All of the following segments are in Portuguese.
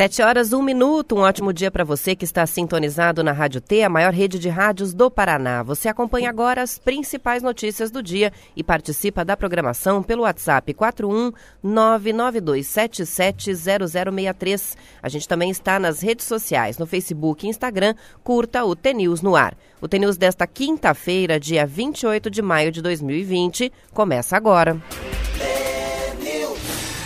Sete horas, um minuto. Um ótimo dia para você que está sintonizado na Rádio T, a maior rede de rádios do Paraná. Você acompanha agora as principais notícias do dia e participa da programação pelo WhatsApp 41992770063. A gente também está nas redes sociais, no Facebook e Instagram. Curta o T-News no ar. O T-News desta quinta-feira, dia 28 de maio de 2020, começa agora.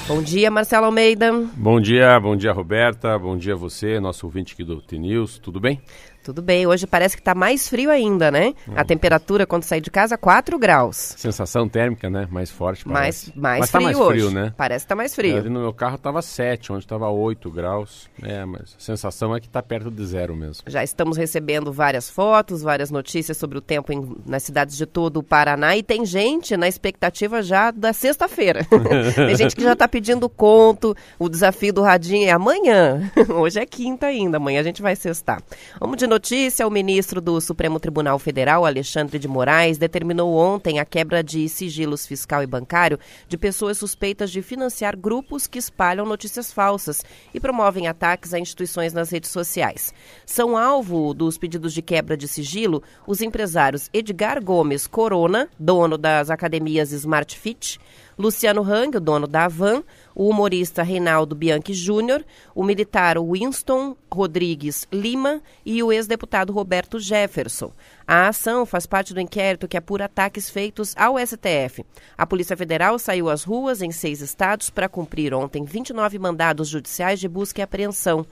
Bom dia, Marcelo Almeida. Bom dia, bom dia, Roberta. Bom dia a você, nosso ouvinte aqui do T-News. Tudo bem? Tudo bem, hoje parece que está mais frio ainda, né? Hum. A temperatura quando sair de casa, 4 graus. Sensação térmica, né? Mais forte, parece. Mais, mais mas frio tá mais frio, hoje. né? Parece que tá mais frio. Ali no meu carro estava 7, onde estava 8 graus. É, mas a sensação é que está perto de zero mesmo. Já estamos recebendo várias fotos, várias notícias sobre o tempo em, nas cidades de todo o Paraná e tem gente na expectativa já da sexta-feira. tem gente que já está pedindo conto, o desafio do Radinho é amanhã. hoje é quinta ainda, amanhã a gente vai sextar. Vamos de notícia, o ministro do Supremo Tribunal Federal, Alexandre de Moraes, determinou ontem a quebra de sigilos fiscal e bancário de pessoas suspeitas de financiar grupos que espalham notícias falsas e promovem ataques a instituições nas redes sociais. São alvo dos pedidos de quebra de sigilo os empresários Edgar Gomes Corona, dono das academias Smart Fit, Luciano Hang, o dono da Avan, o humorista Reinaldo Bianchi Júnior, o militar Winston Rodrigues Lima e o ex-deputado Roberto Jefferson. A ação faz parte do inquérito que apura ataques feitos ao STF. A Polícia Federal saiu às ruas em seis estados para cumprir ontem 29 mandados judiciais de busca e apreensão.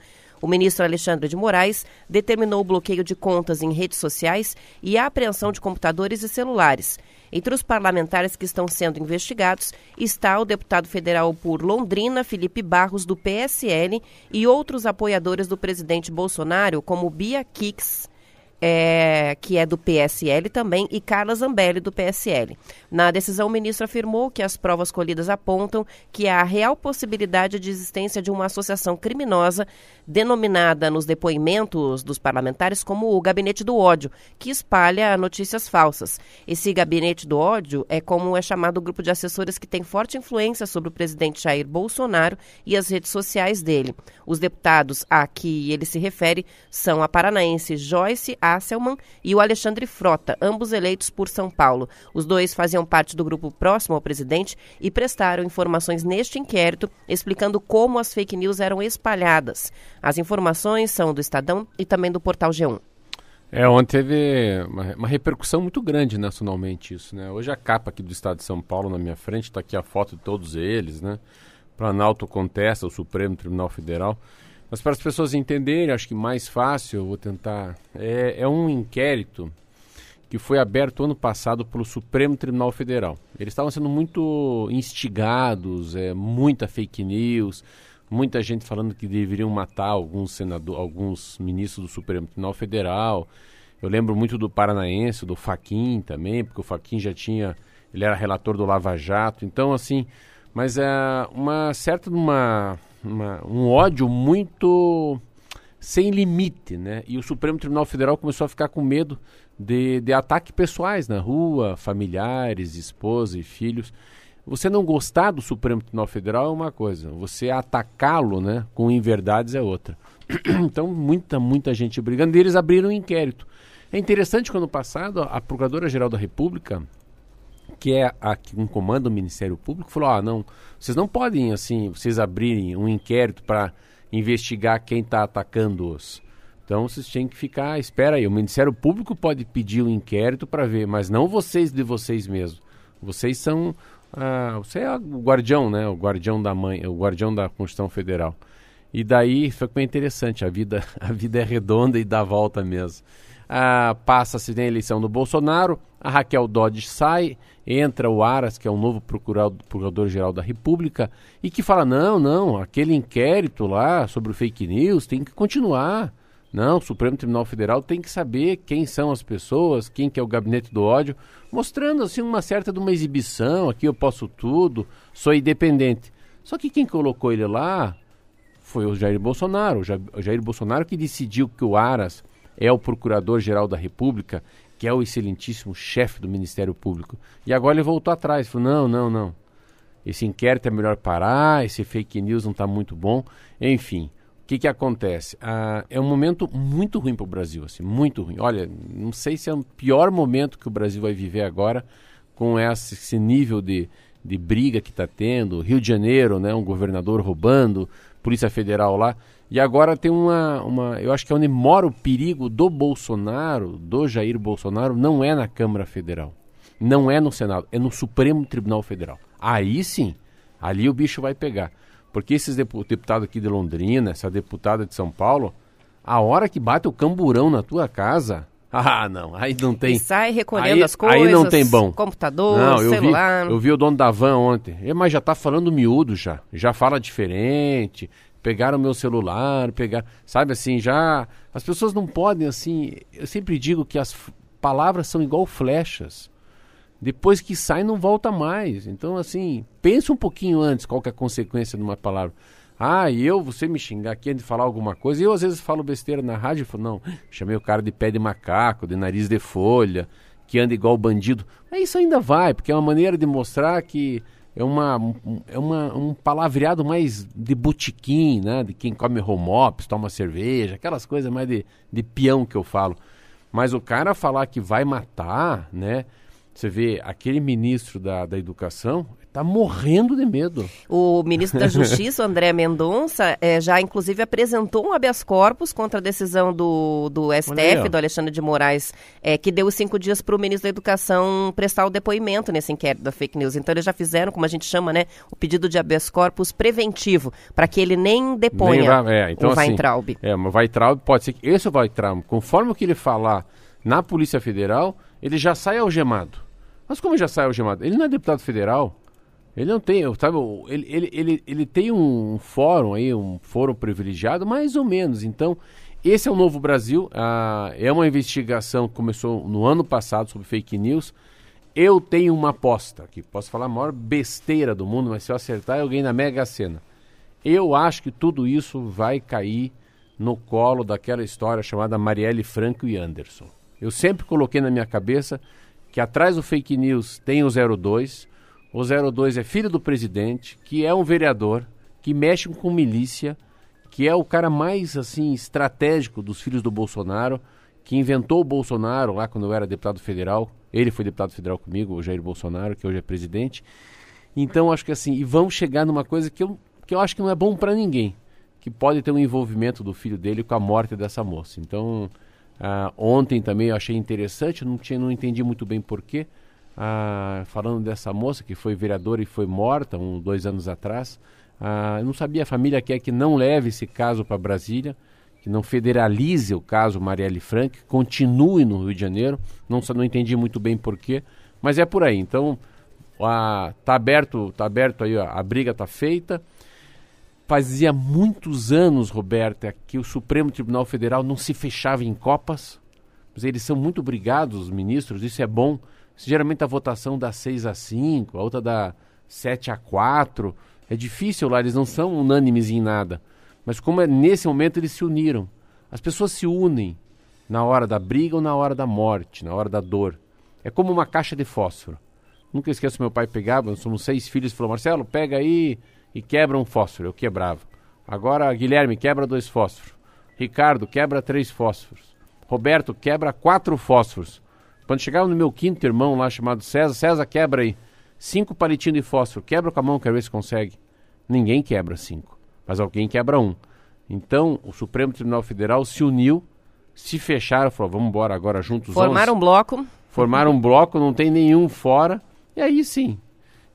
O ministro Alexandre de Moraes determinou o bloqueio de contas em redes sociais e a apreensão de computadores e celulares. Entre os parlamentares que estão sendo investigados está o deputado federal por Londrina, Felipe Barros, do PSL, e outros apoiadores do presidente Bolsonaro, como Bia Kix é, que é do PSL também, e Carla Zambelli, do PSL. Na decisão, o ministro afirmou que as provas colhidas apontam que há real possibilidade de existência de uma associação criminosa, denominada nos depoimentos dos parlamentares como o Gabinete do Ódio, que espalha notícias falsas. Esse Gabinete do Ódio é como é chamado o grupo de assessores que tem forte influência sobre o presidente Jair Bolsonaro e as redes sociais dele. Os deputados a que ele se refere são a paranaense Joyce A. Hasselman e o Alexandre Frota, ambos eleitos por São Paulo. Os dois faziam parte do grupo próximo ao presidente e prestaram informações neste inquérito, explicando como as fake news eram espalhadas. As informações são do Estadão e também do portal G1. É, ontem teve uma, uma, repercussão muito grande nacionalmente isso, né? Hoje a capa aqui do estado de São Paulo na minha frente, está aqui a foto de todos eles, né? Planalto contesta o Supremo Tribunal Federal. Mas para as pessoas entenderem, acho que mais fácil, eu vou tentar. É, é um inquérito que foi aberto ano passado pelo Supremo Tribunal Federal. Eles estavam sendo muito instigados, é, muita fake news, muita gente falando que deveriam matar alguns senadores, alguns ministros do Supremo Tribunal Federal. Eu lembro muito do paranaense, do Faquin também, porque o Faquin já tinha, ele era relator do Lava Jato. Então, assim, mas é uma certa uma uma, um ódio muito sem limite, né? E o Supremo Tribunal Federal começou a ficar com medo de, de ataques pessoais na rua, familiares, esposa e filhos. Você não gostar do Supremo Tribunal Federal é uma coisa, você atacá-lo, né, com inverdades é outra. então, muita, muita gente brigando. E eles abriram um inquérito. É interessante que ano passado a Procuradora-Geral da República, que é a um comanda o Ministério Público, falou: ah, não, vocês não podem, assim, vocês abrirem um inquérito para investigar quem está atacando-os. Então vocês têm que ficar, espera aí, o Ministério Público pode pedir um inquérito para ver, mas não vocês de vocês mesmos. Vocês são, ah, você é o guardião, né? O guardião da mãe, o guardião da Constituição Federal. E daí foi bem interessante, a vida, a vida é redonda e dá volta mesmo. Ah, passa-se na eleição do Bolsonaro, a Raquel Dodge sai, entra o Aras, que é o novo procurador-geral da República, e que fala: não, não, aquele inquérito lá sobre o fake news tem que continuar. Não, o Supremo Tribunal Federal tem que saber quem são as pessoas, quem que é o gabinete do ódio, mostrando assim uma certa de uma exibição, aqui eu posso tudo, sou independente. Só que quem colocou ele lá foi o Jair Bolsonaro, o Jair Bolsonaro que decidiu que o Aras é o Procurador-Geral da República, que é o excelentíssimo chefe do Ministério Público. E agora ele voltou atrás, falou: não, não, não. Esse inquérito é melhor parar, esse fake news não está muito bom. Enfim, o que, que acontece? Ah, é um momento muito ruim para o Brasil, assim, muito ruim. Olha, não sei se é o pior momento que o Brasil vai viver agora com esse, nível de, de briga que está tendo. Rio de Janeiro, né, um governador roubando, Polícia Federal lá. E agora tem uma, uma. Eu acho que é onde mora o perigo do Bolsonaro, do Jair Bolsonaro, não é na Câmara Federal. Não é no Senado, é no Supremo Tribunal Federal. Aí sim, ali o bicho vai pegar. Porque esses deputados aqui de Londrina, essa deputada de São Paulo, a hora que bate o camburão na tua casa, ah, não, aí não tem. E sai recolhendo aí, as coisas. Aí não tem bom. Computador, não, eu celular. Vi, eu vi o dono da van ontem. Mas já tá falando miúdo já. Já fala diferente pegaram meu celular, pegar, sabe assim, já as pessoas não podem assim, eu sempre digo que as palavras são igual flechas. Depois que sai não volta mais. Então assim, pensa um pouquinho antes qual é a consequência de uma palavra. Ah, e eu, você me xingar aqui de falar alguma coisa, e eu às vezes falo besteira na rádio, e falo, não, chamei o cara de pé de macaco, de nariz de folha, que anda igual bandido. Mas isso ainda vai, porque é uma maneira de mostrar que é, uma, é uma, um palavreado mais de botequim, né? De quem come home ops, toma cerveja, aquelas coisas mais de, de peão que eu falo. Mas o cara falar que vai matar, né? Você vê aquele ministro da, da educação, Está morrendo de medo. O ministro da Justiça, André Mendonça, é, já inclusive apresentou um habeas corpus contra a decisão do, do STF, do Alexandre de Moraes, é, que deu cinco dias para o ministro da Educação prestar o depoimento nesse inquérito da fake news. Então eles já fizeram, como a gente chama, né, o pedido de habeas corpus preventivo, para que ele nem deponha nem é, então, o assim, Weintraub. É, mas Weintraub pode ser que esse Weintraub, conforme o que ele falar na Polícia Federal, ele já sai algemado. Mas como já sai algemado? Ele não é deputado federal. Ele não tem, sabe, ele, ele, ele, ele tem um fórum aí, um fórum privilegiado, mais ou menos. Então, esse é o Novo Brasil, ah, é uma investigação que começou no ano passado sobre fake news. Eu tenho uma aposta, que posso falar a maior besteira do mundo, mas se eu acertar, eu ganho na Mega Sena. Eu acho que tudo isso vai cair no colo daquela história chamada Marielle Franco e Anderson. Eu sempre coloquei na minha cabeça que atrás do fake news tem o 02, o 02 é filho do presidente, que é um vereador, que mexe com milícia, que é o cara mais assim estratégico dos filhos do Bolsonaro, que inventou o Bolsonaro lá quando eu era deputado federal. Ele foi deputado federal comigo, o Jair Bolsonaro, que hoje é presidente. Então acho que assim, e vão chegar numa coisa que eu, que eu acho que não é bom para ninguém, que pode ter um envolvimento do filho dele com a morte dessa moça. Então, uh, ontem também eu achei interessante, não, tinha, não entendi muito bem porquê, ah, falando dessa moça que foi vereadora e foi morta um, dois anos atrás. Ah, eu não sabia, a família quer que não leve esse caso para Brasília, que não federalize o caso Marielle Frank, continue no Rio de Janeiro. Não, não entendi muito bem porquê, mas é por aí. Então, ah, tá aberto, tá aberto aí, ó, a briga tá feita. Fazia muitos anos, Roberta, que o Supremo Tribunal Federal não se fechava em copas. Mas eles são muito obrigados, os ministros, isso é bom Geralmente a votação dá 6 a 5, a outra dá 7 a 4. É difícil lá, eles não são unânimes em nada. Mas como é nesse momento eles se uniram. As pessoas se unem na hora da briga ou na hora da morte, na hora da dor. É como uma caixa de fósforo. Nunca esqueço meu pai pegava, somos seis filhos, falou: Marcelo, pega aí e quebra um fósforo. Eu quebrava. Agora, Guilherme, quebra dois fósforos. Ricardo, quebra três fósforos. Roberto, quebra quatro fósforos. Quando chegava no meu quinto irmão lá chamado César, César quebra aí cinco palitinhos de fósforo, quebra com a mão, quero ver se consegue. Ninguém quebra cinco, mas alguém quebra um. Então o Supremo Tribunal Federal se uniu, se fecharam, falou, vamos embora agora juntos. Formaram 11. um bloco. Formaram um bloco, não tem nenhum fora. E aí sim.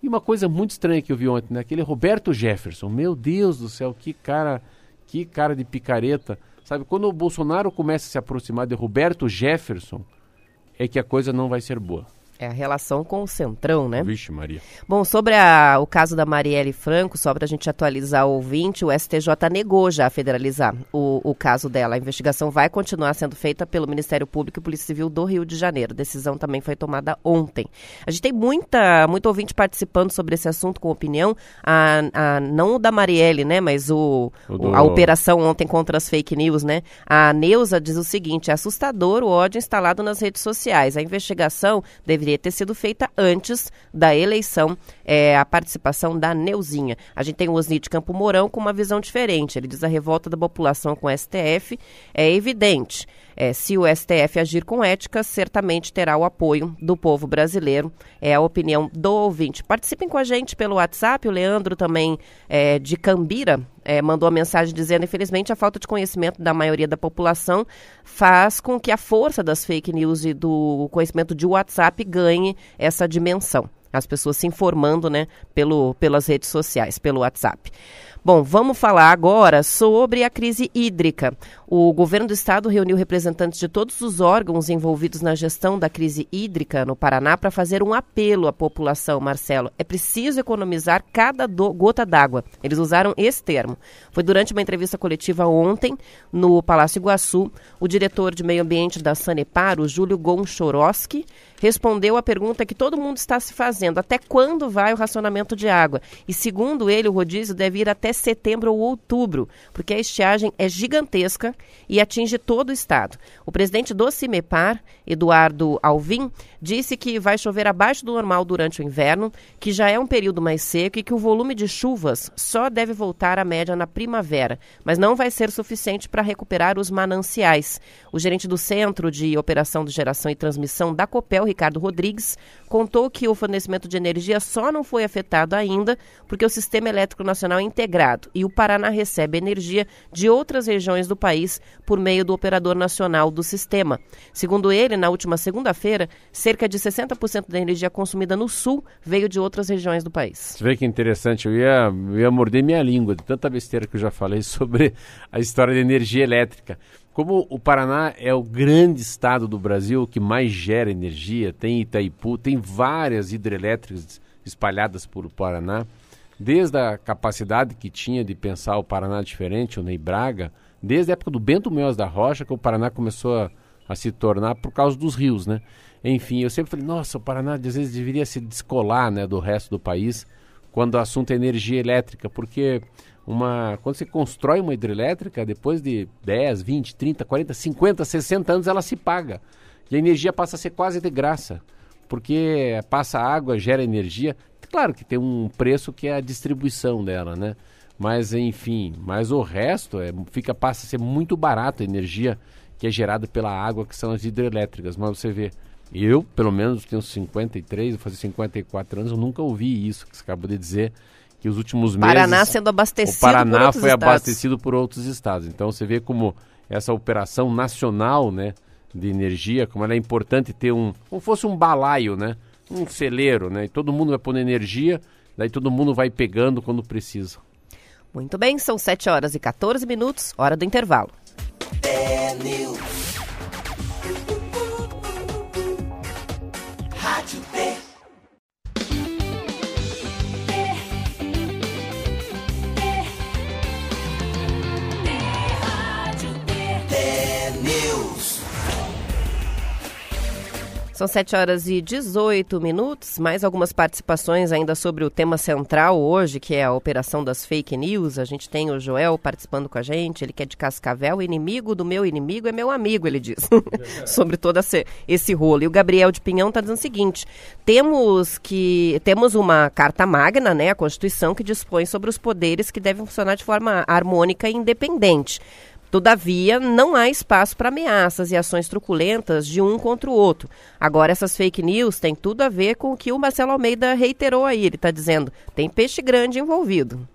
E uma coisa muito estranha que eu vi ontem, né? Aquele Roberto Jefferson, meu Deus do céu, que cara, que cara de picareta Sabe, quando o Bolsonaro começa a se aproximar de Roberto Jefferson, é que a coisa não vai ser boa. É a relação com o Centrão, né? Vixe, Maria. Bom, sobre a, o caso da Marielle Franco, só para a gente atualizar o ouvinte, o STJ negou já federalizar o, o caso dela. A investigação vai continuar sendo feita pelo Ministério Público e Polícia Civil do Rio de Janeiro. A decisão também foi tomada ontem. A gente tem muita, muito ouvinte participando sobre esse assunto com opinião. A, a, não o da Marielle, né? Mas o, o do... a operação ontem contra as fake news, né? A Neuza diz o seguinte: é assustador o ódio instalado nas redes sociais. A investigação deveria deveria ter sido feita antes da eleição, é, a participação da Neuzinha. A gente tem o Osnit Campo Mourão com uma visão diferente. Ele diz a revolta da população com o STF é evidente. É, se o STF agir com ética, certamente terá o apoio do povo brasileiro. É a opinião do ouvinte. Participem com a gente pelo WhatsApp. O Leandro também é, de Cambira é, mandou a mensagem dizendo: infelizmente, a falta de conhecimento da maioria da população faz com que a força das fake news e do conhecimento de WhatsApp ganhe essa dimensão. As pessoas se informando né, pelo, pelas redes sociais, pelo WhatsApp. Bom, vamos falar agora sobre a crise hídrica. O governo do estado reuniu representantes de todos os órgãos envolvidos na gestão da crise hídrica no Paraná para fazer um apelo à população, Marcelo. É preciso economizar cada do, gota d'água. Eles usaram esse termo. Foi durante uma entrevista coletiva ontem no Palácio Iguaçu. O diretor de meio ambiente da Sanepar, o Júlio Gonchorowski, respondeu a pergunta que todo mundo está se fazendo: até quando vai o racionamento de água? E segundo ele, o rodízio deve ir até setembro ou outubro, porque a estiagem é gigantesca e atinge todo o estado. O presidente do CIMEPAR, Eduardo Alvim, disse que vai chover abaixo do normal durante o inverno, que já é um período mais seco e que o volume de chuvas só deve voltar à média na primavera, mas não vai ser suficiente para recuperar os mananciais. O gerente do Centro de Operação de Geração e Transmissão da Copel, Ricardo Rodrigues, contou que o fornecimento de energia só não foi afetado ainda porque o Sistema Elétrico Nacional é integrado e o Paraná recebe energia de outras regiões do país por meio do operador nacional do sistema. Segundo ele, na última segunda-feira, cerca de 60% da energia consumida no sul veio de outras regiões do país. Você vê que interessante, eu ia, eu ia morder minha língua de tanta besteira que eu já falei sobre a história da energia elétrica. Como o Paraná é o grande estado do Brasil que mais gera energia, tem Itaipu, tem várias hidrelétricas espalhadas por Paraná, desde a capacidade que tinha de pensar o Paraná diferente, o Ney Braga, desde a época do Bento Meus da Rocha, que o Paraná começou a, a se tornar por causa dos rios, né? Enfim, eu sempre falei, nossa, o Paraná às vezes deveria se descolar né, do resto do país quando o assunto é energia elétrica, porque uma quando você constrói uma hidrelétrica, depois de 10, 20, 30, 40, 50, 60 anos ela se paga. E a energia passa a ser quase de graça, porque passa água, gera energia. Claro que tem um preço que é a distribuição dela, né? Mas enfim, mas o resto é, fica passa a ser muito barato a energia que é gerada pela água, que são as hidrelétricas. Mas você vê, eu, pelo menos, tenho 53, vou fazer 54 anos, eu nunca ouvi isso que você acabou de dizer, que os últimos meses... Paraná sendo abastecido O Paraná foi estados. abastecido por outros estados. Então você vê como essa operação nacional, né, de energia, como ela é importante ter um... como fosse um balaio, né? Um celeiro, né? E todo mundo vai pondo energia, daí todo mundo vai pegando quando precisa. Muito bem, são 7 horas e 14 minutos, hora do intervalo. São 7 horas e 18 minutos. Mais algumas participações ainda sobre o tema central hoje, que é a operação das fake news. A gente tem o Joel participando com a gente. Ele que é de Cascavel. Inimigo do meu inimigo é meu amigo, ele diz. sobre todo esse, rolo. E o Gabriel de Pinhão está dizendo o seguinte: temos que temos uma carta magna, né, a Constituição, que dispõe sobre os poderes que devem funcionar de forma harmônica e independente. Todavia, não há espaço para ameaças e ações truculentas de um contra o outro. Agora, essas fake news têm tudo a ver com o que o Marcelo Almeida reiterou aí. Ele está dizendo: tem peixe grande envolvido.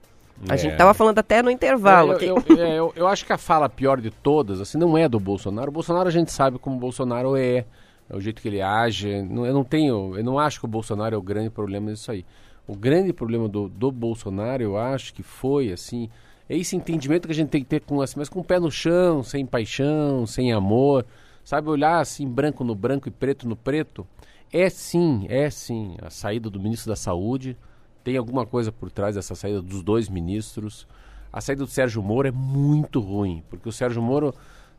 A é. gente estava falando até no intervalo. Eu, eu, é, eu, eu, acho que a fala pior de todas, assim, não é do Bolsonaro. O Bolsonaro a gente sabe como o Bolsonaro é, é o jeito que ele age. eu não tenho, eu não acho que o Bolsonaro é o grande problema disso aí. O grande problema do, do Bolsonaro, eu acho que foi assim é esse entendimento que a gente tem que ter com assim, mas com o pé no chão, sem paixão, sem amor, sabe olhar assim branco no branco e preto no preto. É sim, é sim a saída do ministro da Saúde. Tem alguma coisa por trás dessa saída dos dois ministros. A saída do Sérgio Moro é muito ruim, porque o Sérgio Moro,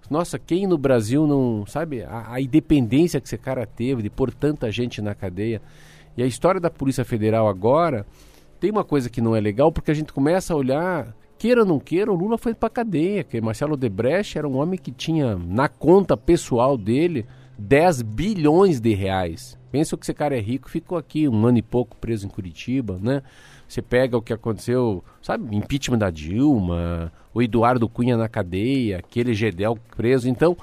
nossa, quem no Brasil não, sabe, a, a independência que esse cara teve de pôr tanta gente na cadeia. E a história da Polícia Federal agora tem uma coisa que não é legal, porque a gente começa a olhar queira ou não queira, o Lula foi para cadeia. Que Marcelo Debrecht era um homem que tinha na conta pessoal dele 10 bilhões de reais. Pensa que esse cara é rico, ficou aqui um ano e pouco preso em Curitiba, né? Você pega o que aconteceu, sabe, impeachment da Dilma, o Eduardo Cunha na cadeia, aquele Gedel preso. Então,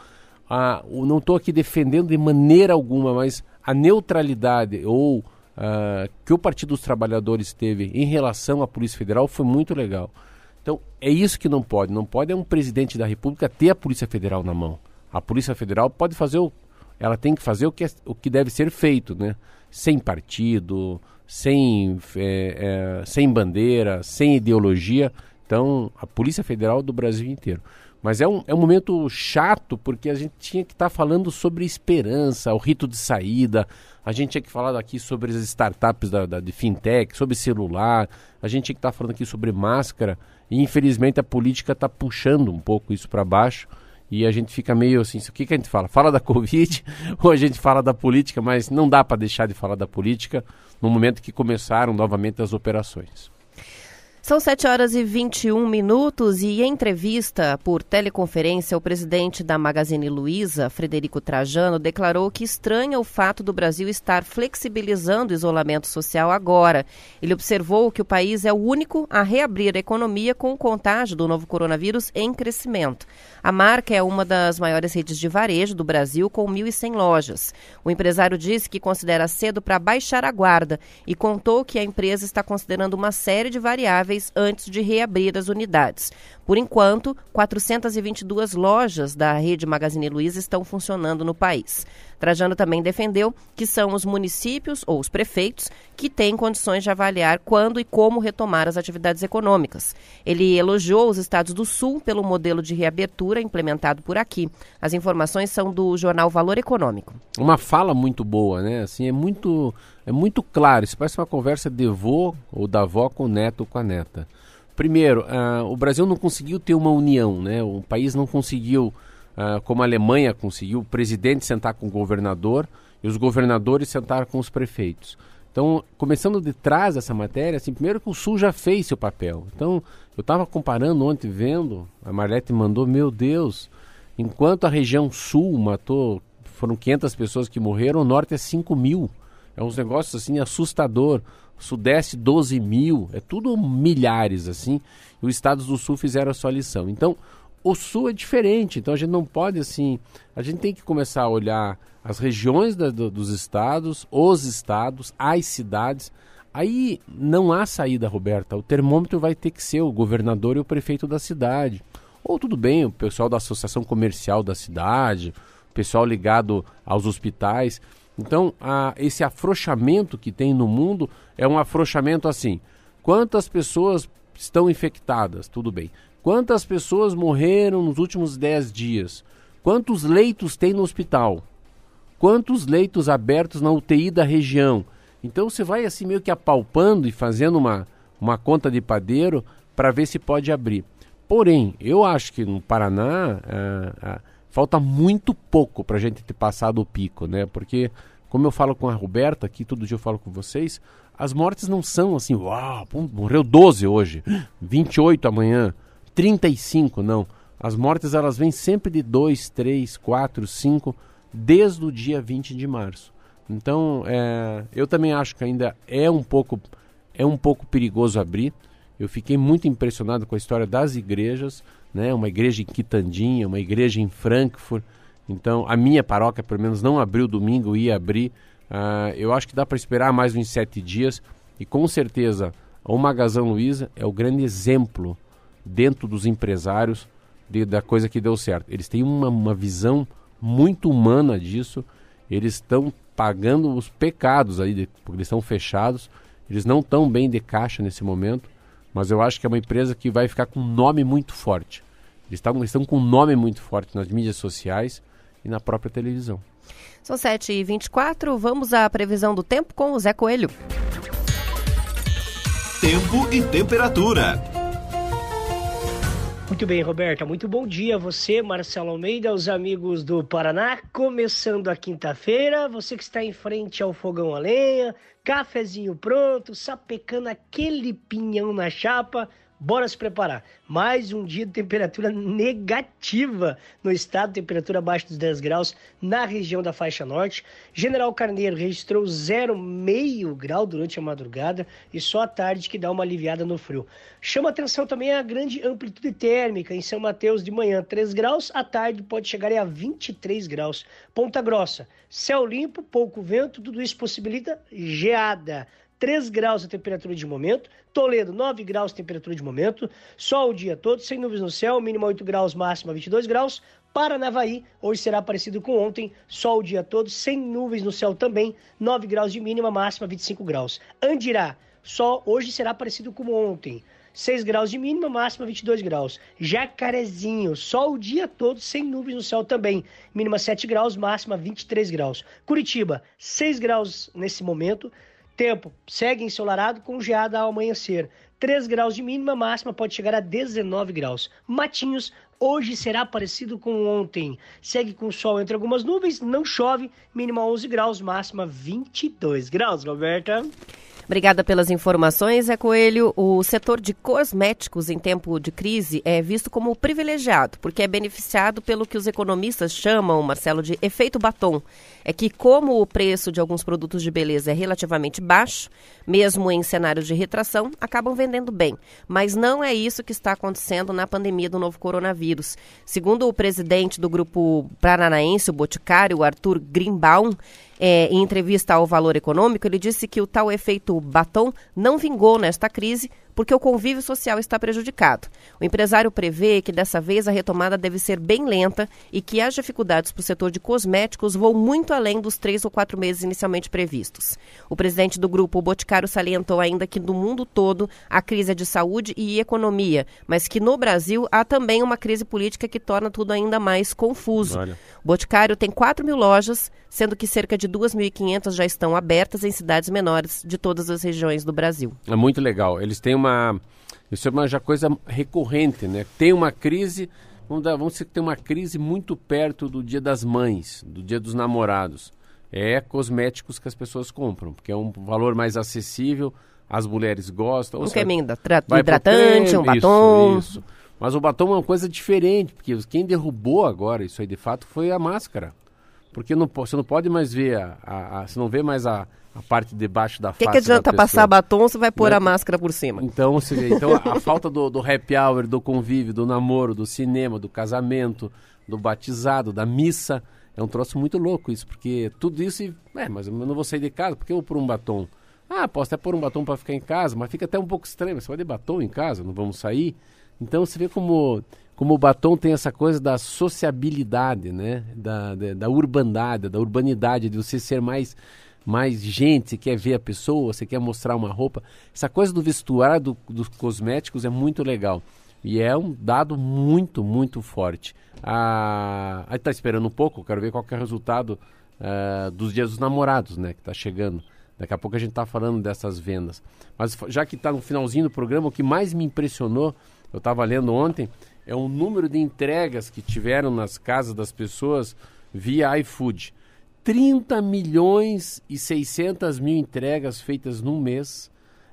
não estou aqui defendendo de maneira alguma, mas a neutralidade ou ah, que o Partido dos Trabalhadores teve em relação à Polícia Federal foi muito legal. Então, é isso que não pode. Não pode é um presidente da República ter a Polícia Federal na mão. A Polícia Federal pode fazer o. Ela tem que fazer o que, é, o que deve ser feito, né? Sem partido, sem, é, é, sem bandeira, sem ideologia. Então, a Polícia Federal do Brasil inteiro. Mas é um, é um momento chato, porque a gente tinha que estar tá falando sobre esperança, o rito de saída, a gente tinha que falar aqui sobre as startups da, da de fintech, sobre celular, a gente tinha que estar tá falando aqui sobre máscara. E infelizmente a política está puxando um pouco isso para baixo e a gente fica meio assim, o que, que a gente fala? Fala da Covid ou a gente fala da política, mas não dá para deixar de falar da política no momento que começaram novamente as operações. São 7 horas e 21 minutos e em entrevista por teleconferência, o presidente da Magazine Luiza, Frederico Trajano, declarou que estranha o fato do Brasil estar flexibilizando o isolamento social agora. Ele observou que o país é o único a reabrir a economia com o contágio do novo coronavírus em crescimento. A marca é uma das maiores redes de varejo do Brasil, com 1.100 lojas. O empresário disse que considera cedo para baixar a guarda e contou que a empresa está considerando uma série de variáveis antes de reabrir as unidades. Por enquanto, 422 lojas da rede Magazine Luiza estão funcionando no país. Trajano também defendeu que são os municípios ou os prefeitos que têm condições de avaliar quando e como retomar as atividades econômicas. Ele elogiou os estados do Sul pelo modelo de reabertura implementado por aqui. As informações são do jornal Valor Econômico. Uma fala muito boa, né? Assim, é muito é muito claro, isso parece uma conversa de vô ou da avó com o neto ou com a neta. Primeiro, uh, o Brasil não conseguiu ter uma união, né? O país não conseguiu, uh, como a Alemanha conseguiu, o presidente sentar com o governador e os governadores sentar com os prefeitos. Então, começando de trás dessa matéria, assim, primeiro que o Sul já fez seu papel. Então, eu estava comparando ontem, vendo, a Marlete mandou, meu Deus, enquanto a região Sul matou, foram 500 pessoas que morreram, o Norte é 5 mil. É uns negócios assim assustador. Sudeste 12 mil, é tudo milhares assim. E os estados do Sul fizeram a sua lição. Então, o Sul é diferente. Então a gente não pode assim. A gente tem que começar a olhar as regiões da, do, dos estados, os estados, as cidades. Aí não há saída, Roberta. O termômetro vai ter que ser o governador e o prefeito da cidade. Ou tudo bem, o pessoal da associação comercial da cidade, o pessoal ligado aos hospitais. Então, a, esse afrouxamento que tem no mundo é um afrouxamento assim. Quantas pessoas estão infectadas? Tudo bem. Quantas pessoas morreram nos últimos 10 dias? Quantos leitos tem no hospital? Quantos leitos abertos na UTI da região? Então você vai assim meio que apalpando e fazendo uma, uma conta de padeiro para ver se pode abrir. Porém, eu acho que no Paraná ah, ah, falta muito pouco para a gente ter passado o pico, né? Porque, como eu falo com a Roberta aqui, todo dia eu falo com vocês, as mortes não são assim, uau, morreu 12 hoje, 28 amanhã, 35, não. As mortes elas vêm sempre de 2, 3, 4, 5, desde o dia 20 de março. Então, é, eu também acho que ainda é um pouco é um pouco perigoso abrir. Eu fiquei muito impressionado com a história das igrejas né? Uma igreja em Quitandinha, uma igreja em Frankfurt. Então, a minha paróquia, pelo menos, não abriu domingo, ia abrir. Uh, eu acho que dá para esperar mais uns sete dias. E com certeza, o Magazão Luiza é o grande exemplo dentro dos empresários de, da coisa que deu certo. Eles têm uma, uma visão muito humana disso. Eles estão pagando os pecados aí, de, porque eles estão fechados. Eles não estão bem de caixa nesse momento mas eu acho que é uma empresa que vai ficar com um nome muito forte. Eles estão, eles estão com um nome muito forte nas mídias sociais e na própria televisão. São 7h24, vamos à previsão do tempo com o Zé Coelho. Tempo e temperatura. Muito bem, Roberta. Muito bom dia a você, Marcelo Almeida, os amigos do Paraná. Começando a quinta-feira, você que está em frente ao fogão a lenha, cafezinho pronto, sapecando aquele pinhão na chapa, Bora se preparar. Mais um dia de temperatura negativa no estado, temperatura abaixo dos 10 graus na região da faixa norte. General Carneiro registrou 0,5 grau durante a madrugada e só à tarde que dá uma aliviada no frio. Chama atenção também a grande amplitude térmica em São Mateus de manhã 3 graus, à tarde pode chegar a 23 graus. Ponta Grossa, céu limpo, pouco vento, tudo isso possibilita geada. 3 graus a temperatura de momento. Toledo, 9 graus a temperatura de momento. Sol o dia todo, sem nuvens no céu, mínima 8 graus, máxima 22 graus. Paranavaí, hoje será parecido com ontem, sol o dia todo, sem nuvens no céu também, 9 graus de mínima, máxima 25 graus. Andirá, sol hoje será parecido com ontem. 6 graus de mínima, máxima 22 graus. Jacarezinho, sol o dia todo, sem nuvens no céu também. Mínima 7 graus, máxima 23 graus. Curitiba, 6 graus nesse momento, Tempo segue ensolarado com geada ao amanhecer. 3 graus de mínima, máxima pode chegar a 19 graus. Matinhos, hoje será parecido com ontem. Segue com sol entre algumas nuvens, não chove, mínima 11 graus, máxima 22 graus, Roberta. Obrigada pelas informações, é Coelho. O setor de cosméticos em tempo de crise é visto como privilegiado, porque é beneficiado pelo que os economistas chamam, Marcelo, de efeito batom. É que, como o preço de alguns produtos de beleza é relativamente baixo, mesmo em cenários de retração, acabam vendendo bem. Mas não é isso que está acontecendo na pandemia do novo coronavírus. Segundo o presidente do grupo paranaense, o Boticário, Arthur Grimbaum, é, em entrevista ao Valor Econômico, ele disse que o tal efeito batom não vingou nesta crise porque o convívio social está prejudicado. O empresário prevê que dessa vez a retomada deve ser bem lenta e que as dificuldades para o setor de cosméticos vão muito além dos três ou quatro meses inicialmente previstos. O presidente do grupo, o Boticário, salientou ainda que no mundo todo a crise é de saúde e economia, mas que no Brasil há também uma crise política que torna tudo ainda mais confuso. Olha. O Boticário tem 4 mil lojas, sendo que cerca de 2.500 já estão abertas em cidades menores de todas as regiões do Brasil. É muito legal. Eles têm uma. Isso é uma já coisa recorrente, né? Tem uma crise. Vamos, dar, vamos dizer que tem uma crise muito perto do Dia das Mães, do Dia dos Namorados. É cosméticos que as pessoas compram, porque é um valor mais acessível, as mulheres gostam. Um creminho hidratante, um batom. Isso, isso. Mas o batom é uma coisa diferente, porque quem derrubou agora isso aí de fato foi a máscara. Porque não, você não pode mais ver, a, a, a você não vê mais a, a parte de baixo da face. O que adianta passar batom se vai pôr né? a máscara por cima? Então, se vê, então a, a, falta do, do happy hour, do convívio, do namoro, do cinema, do casamento, do batizado, da missa, é um troço muito louco isso, porque tudo isso, é, mas eu não vou sair de casa, porque eu vou pôr um batom? Ah, posso até pôr um batom para ficar em casa, mas fica até um pouco estranho, você vai de batom em casa, não vamos sair? Então você vê como como o batom tem essa coisa da sociabilidade, né? Da, da, da urbandade, da urbanidade, de você ser mais mais gente, quer ver a pessoa, você quer mostrar uma roupa. Essa coisa do vestuário do, dos cosméticos é muito legal. E é um dado muito, muito forte. Ah, aí está esperando um pouco, quero ver qual é o resultado uh, dos dias dos namorados, né? Que está chegando. Daqui a pouco a gente está falando dessas vendas. Mas já que está no finalzinho do programa, o que mais me impressionou, eu estava lendo ontem, é o número de entregas que tiveram nas casas das pessoas via iFood. 30 milhões e 600 mil entregas feitas num mês.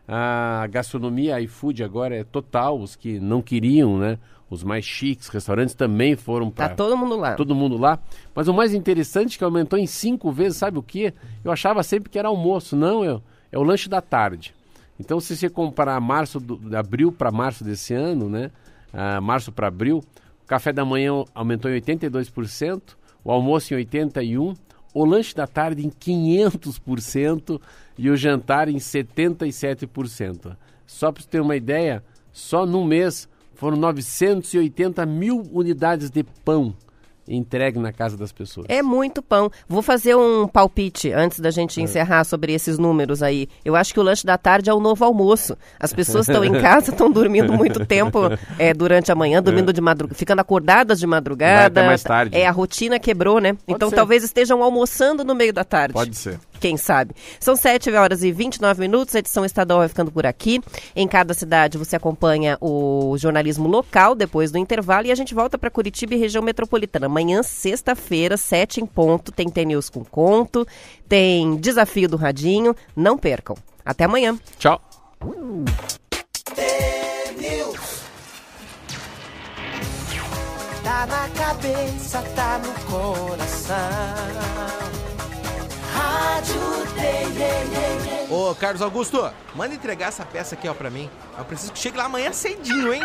A gastronomia iFood agora é total, os que não queriam, né? Os mais chiques, restaurantes também foram para. Tá todo mundo lá. Todo mundo lá. Mas o mais interessante é que aumentou em cinco vezes, sabe o que? Eu achava sempre que era almoço. Não, é, é o lanche da tarde. Então, se você comparar março do, de abril para março desse ano, né? Uh, março para abril, o café da manhã aumentou em 82%, o almoço em 81%, o lanche da tarde em 500% e o jantar em 77%. Só para você ter uma ideia, só num mês foram 980 mil unidades de pão entregue na casa das pessoas. É muito pão. Vou fazer um palpite antes da gente encerrar sobre esses números aí. Eu acho que o lanche da tarde é o novo almoço. As pessoas estão em casa, estão dormindo muito tempo é, durante a manhã, dormindo de madrugada, ficando acordadas de Vai madrugada. até mais tarde. É, a rotina quebrou, né? então ser. talvez estejam almoçando no meio da tarde. Pode ser. Quem sabe? São 7 horas e 29 minutos, a edição estadual vai ficando por aqui. Em cada cidade você acompanha o jornalismo local depois do intervalo e a gente volta para Curitiba e região metropolitana. Amanhã, sexta-feira, 7 em ponto, tem TNews com conto, tem Desafio do Radinho. Não percam. Até amanhã. Tchau. Tá na cabeça, tá no coração. Rádio T. Ô, Carlos Augusto, manda entregar essa peça aqui, ó, pra mim. Eu preciso que chegue lá amanhã cedinho, hein?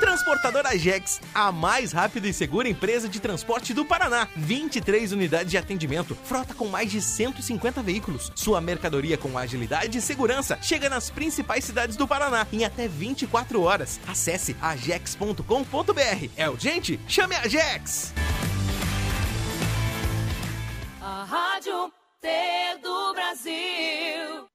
Transportadora Jex, a mais rápida e segura empresa de transporte do Paraná. 23 unidades de atendimento, frota com mais de 150 veículos. Sua mercadoria com agilidade e segurança chega nas principais cidades do Paraná em até 24 horas. Acesse ajex.com.br. É urgente? Chame a Jex! A Rádio do Brasil.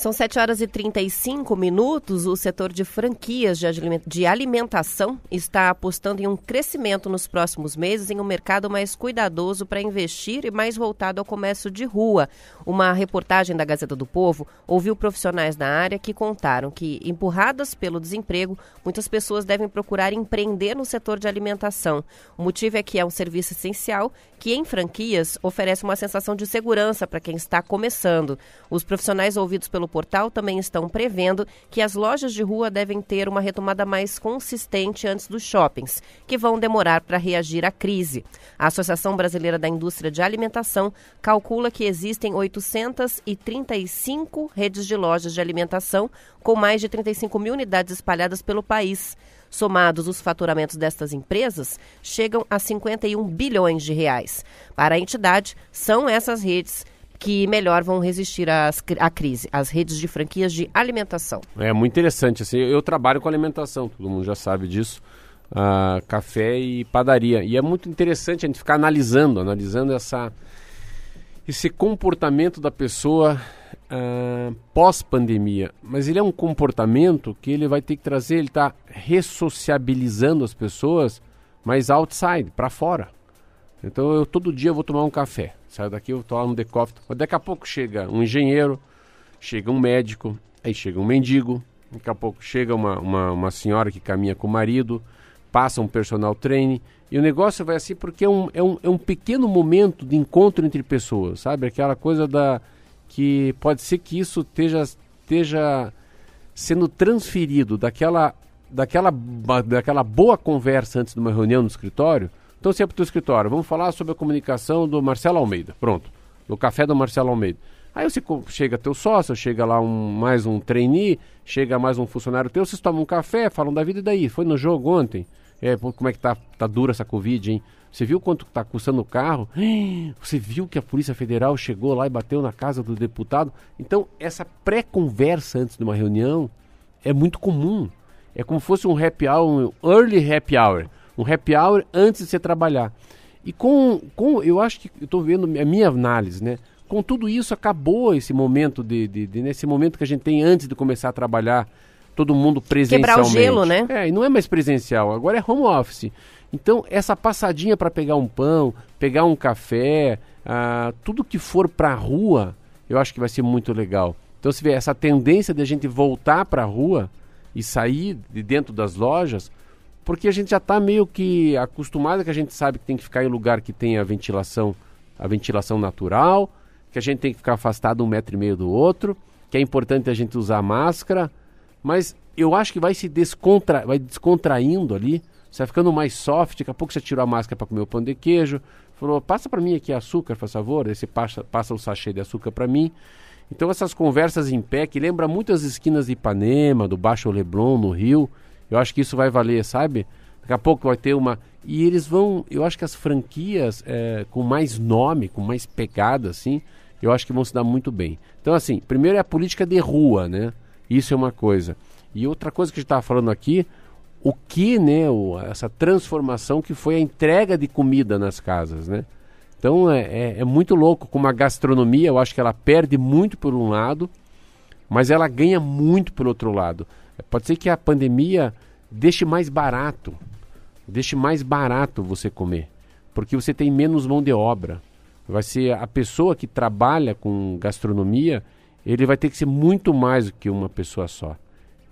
São 7 horas e 35 minutos. O setor de franquias de aliment- de alimentação está apostando em um crescimento nos próximos meses em um mercado mais cuidadoso para investir e mais voltado ao comércio de rua. Uma reportagem da Gazeta do Povo ouviu profissionais da área que contaram que, empurradas pelo desemprego, muitas pessoas devem procurar empreender no setor de alimentação. O motivo é que é um serviço essencial que, em franquias, oferece uma sensação de segurança para quem está começando. Os profissionais ouvidos pelo portal também estão prevendo que as lojas de rua devem ter uma retomada mais consistente antes dos shoppings, que vão demorar para reagir à crise. A Associação Brasileira da Indústria de Alimentação calcula que existem 835 redes de lojas de alimentação com mais de 35 mil unidades espalhadas pelo país. Somados os faturamentos destas empresas, chegam a 51 bilhões de reais. Para a entidade, são essas redes que melhor vão resistir às à crise, as redes de franquias de alimentação. É muito interessante. Assim, eu trabalho com alimentação, todo mundo já sabe disso. ah, café e padaria. E é muito interessante a gente ficar analisando, analisando essa, esse comportamento da pessoa ah, pós-pandemia. Mas ele é um comportamento que ele vai ter que trazer, ele está ressociabilizando as pessoas, mas outside, para fora. Então eu todo dia vou tomar um café. Saio daqui, eu vou tomar um decoff. Daqui a pouco chega um engenheiro, chega um médico, aí chega um mendigo, daqui a pouco chega uma, uma, uma senhora que caminha com o marido, passa um personal trainer. E o negócio vai assim porque é um, é, um, é um pequeno momento de encontro entre pessoas, sabe? Aquela coisa da que pode ser que isso esteja, esteja sendo transferido daquela, daquela, daquela boa conversa antes de uma reunião no escritório. Então, se é para o escritório, vamos falar sobre a comunicação do Marcelo Almeida. Pronto, no café do Marcelo Almeida. Aí você chega teu sócio, chega lá um, mais um trainee, chega mais um funcionário teu, vocês tomam um café, falam da vida e daí. Foi no jogo ontem? É, como é que tá, tá dura essa Covid, hein? Você viu quanto tá custando o carro? Você viu que a Polícia Federal chegou lá e bateu na casa do deputado? Então, essa pré-conversa antes de uma reunião é muito comum. É como se fosse um happy hour, um early happy hour. Um happy hour antes de você trabalhar. E com, com eu acho que eu estou vendo a minha análise, né? Com tudo isso, acabou esse momento de, de, de nesse momento que a gente tem antes de começar a trabalhar, todo mundo presencialmente. Quebrar o gelo, né? É, e não é mais presencial, agora é home office. Então, essa passadinha para pegar um pão, pegar um café, ah, tudo que for para a rua, eu acho que vai ser muito legal. Então, se vê essa tendência de a gente voltar para a rua e sair de dentro das lojas, porque a gente já está meio que acostumado que a gente sabe que tem que ficar em lugar que tem a ventilação, a ventilação natural, que a gente tem que ficar afastado um metro e meio do outro, que é importante a gente usar máscara, mas eu acho que vai se descontra, vai descontraindo ali, você vai ficando mais soft, daqui a pouco você tirou a máscara para comer o pão de queijo, falou, passa para mim aqui açúcar, por favor, aí você passa, passa o sachê de açúcar para mim. Então essas conversas em pé, que lembra muito as esquinas de Ipanema, do Baixo Leblon, no Rio, eu acho que isso vai valer, sabe? Daqui a pouco vai ter uma. E eles vão. Eu acho que as franquias é, com mais nome, com mais pegada, assim, eu acho que vão se dar muito bem. Então, assim, primeiro é a política de rua, né? Isso é uma coisa. E outra coisa que a gente estava falando aqui, o que, né, o, essa transformação que foi a entrega de comida nas casas, né? Então é, é, é muito louco como a gastronomia, eu acho que ela perde muito por um lado, mas ela ganha muito pelo outro lado. Pode ser que a pandemia deixe mais barato, deixe mais barato você comer, porque você tem menos mão de obra. Vai ser a pessoa que trabalha com gastronomia, ele vai ter que ser muito mais do que uma pessoa só.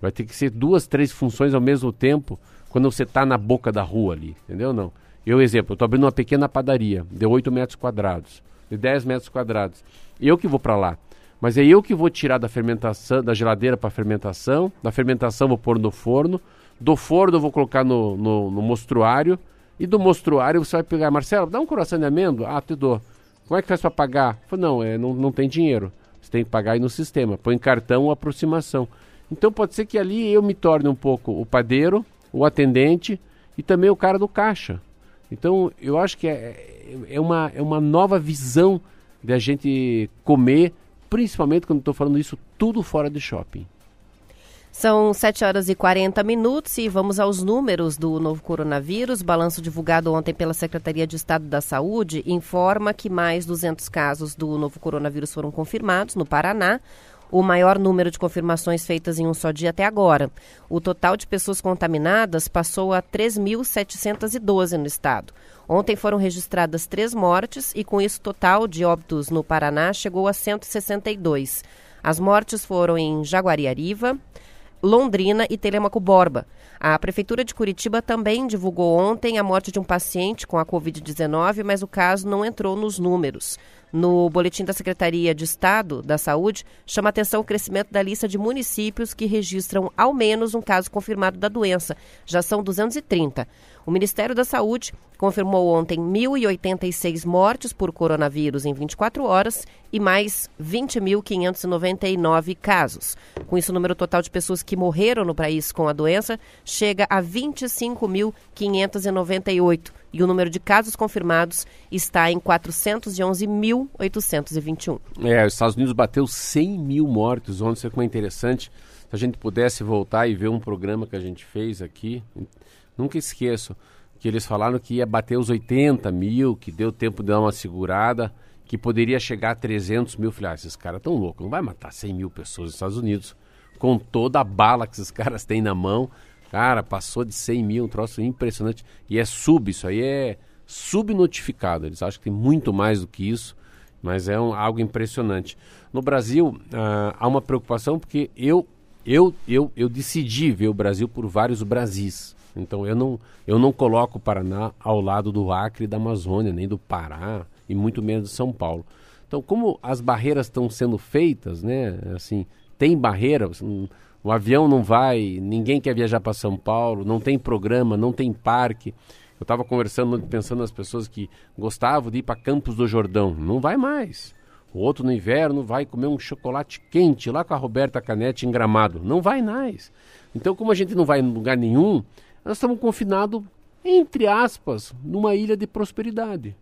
Vai ter que ser duas, três funções ao mesmo tempo quando você está na boca da rua ali, entendeu? Não. Eu, exemplo, estou abrindo uma pequena padaria de 8 metros quadrados, de 10 metros quadrados. Eu que vou para lá. Mas é eu que vou tirar da fermentação, da geladeira para fermentação, da fermentação vou pôr no forno, do forno eu vou colocar no, no, no mostruário, e do mostruário você vai pegar, Marcelo, dá um coração de amêndoa? Ah, te dou. Como é que faz para pagar? Falei, não, é, não, não tem dinheiro. Você tem que pagar aí no sistema. Põe cartão ou aproximação. Então pode ser que ali eu me torne um pouco o padeiro, o atendente e também o cara do caixa. Então eu acho que é, é, uma, é uma nova visão de a gente comer, principalmente quando estou falando isso tudo fora de shopping. São 7 horas e 40 minutos e vamos aos números do novo coronavírus. Balanço divulgado ontem pela Secretaria de Estado da Saúde informa que mais 200 casos do novo coronavírus foram confirmados no Paraná o maior número de confirmações feitas em um só dia até agora. O total de pessoas contaminadas passou a 3.712 no estado. Ontem foram registradas três mortes e, com isso, o total de óbitos no Paraná chegou a 162. As mortes foram em Jaguariariva, Londrina e Telemaco Borba. A Prefeitura de Curitiba também divulgou ontem a morte de um paciente com a Covid-19, mas o caso não entrou nos números. No boletim da Secretaria de Estado da Saúde, chama atenção o crescimento da lista de municípios que registram ao menos um caso confirmado da doença. Já são 230. O Ministério da Saúde confirmou ontem 1.086 mortes por coronavírus em 24 horas e mais 20.599 casos. Com isso, o número total de pessoas que morreram no país com a doença chega a 25.598 e o número de casos confirmados está em 411.821. É, os Estados Unidos bateu 100 mil mortos ontem, isso é é interessante. Se a gente pudesse voltar e ver um programa que a gente fez aqui, nunca esqueço que eles falaram que ia bater os 80 mil, que deu tempo de dar uma segurada, que poderia chegar a 300 mil. Falei, ah, esses caras tão loucos, não vai matar 100 mil pessoas nos Estados Unidos, com toda a bala que esses caras têm na mão. Cara, passou de 100 mil, um troço impressionante. E é sub, isso aí é subnotificado. Eles acham que tem muito mais do que isso, mas é um, algo impressionante. No Brasil, ah, há uma preocupação porque eu, eu, eu, eu decidi ver o Brasil por vários Brasis. Então eu não, eu não coloco o Paraná ao lado do Acre da Amazônia, nem do Pará e muito menos de São Paulo. Então, como as barreiras estão sendo feitas, né? Assim, tem barreira, o avião não vai, ninguém quer viajar para São Paulo, não tem programa, não tem parque. Eu estava conversando, pensando nas pessoas que gostavam de ir para Campos do Jordão. Não vai mais. O outro no inverno vai comer um chocolate quente lá com a Roberta Canetti em Gramado. Não vai mais. Então, como a gente não vai em lugar nenhum, nós estamos confinados, entre aspas, numa ilha de prosperidade,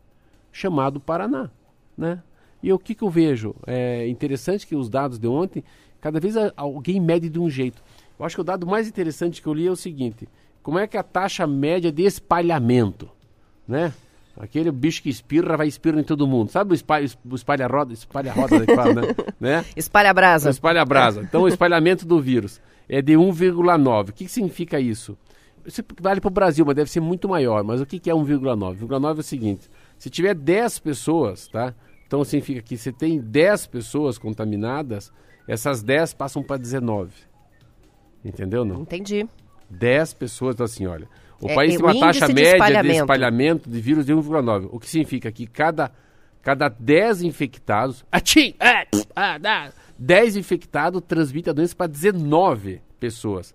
chamado Paraná. Né? E o que, que eu vejo? É interessante que os dados de ontem, cada vez alguém mede de um jeito. Eu acho que o dado mais interessante que eu li é o seguinte: como é que a taxa média de espalhamento, né? Aquele bicho que espirra, vai espirra em todo mundo. Sabe o espalha, o espalha-roda, espalha-roda que fala, né? né? Espalha brasa. Espalha brasa. Então, o espalhamento do vírus é de 1,9. O que, que significa isso? Isso vale para o Brasil, mas deve ser muito maior. Mas o que, que é 1,9? 1,9 é o seguinte: se tiver 10 pessoas, tá? Então significa que se tem 10 pessoas contaminadas, essas 10 passam para 19. Entendeu? Não? Entendi. 10 pessoas, então assim, olha. O É, país tem uma taxa de média de espalhamento. espalhamento de vírus de 1,9. O que significa que cada, cada 10 infectados. Atchim, ah, tss, ah, dá, 10 infectados transmite a doença para 19 pessoas.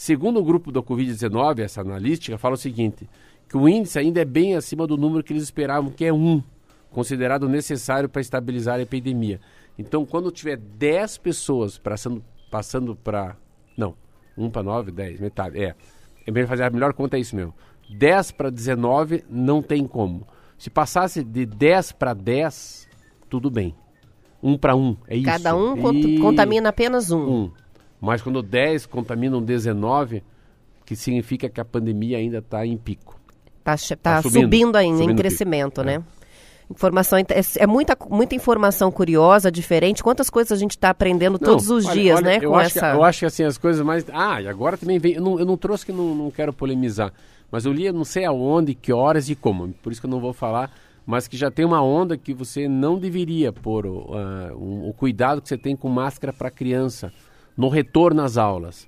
Segundo o grupo da Covid-19, essa analística fala o seguinte: que o índice ainda é bem acima do número que eles esperavam, que é 1, considerado necessário para estabilizar a epidemia. Então, quando tiver 10 pessoas passando, passando para. Não, 1 para 9, 10, metade. É. É melhor fazer a melhor conta é isso mesmo. 10 para 19 não tem como. Se passasse de 10 para 10, tudo bem. Um para um, é isso. Cada um Isso. contamina apenas um. um. Mas quando 10 contaminam 19, que significa que a pandemia ainda está em pico. Tá, che- Tá tá subindo, subindo, ainda, subindo em o pico. crescimento, É. né? Informação é, é muita, muita informação curiosa, diferente. Quantas coisas a gente está aprendendo todos Não, os olha- dias, olha, né? Eu Com acho, que, essa. eu acho que assim, as coisas mais. Ah, e agora também vem. Eu não, eu não trouxe que não, não quero polemizar. Mas eu li, eu não sei aonde, que horas e como. Por isso que eu não vou falar. Mas que já tem uma onda que você não deveria pôr o, ah, um- o cuidado que você tem com máscara para criança no retorno às aulas.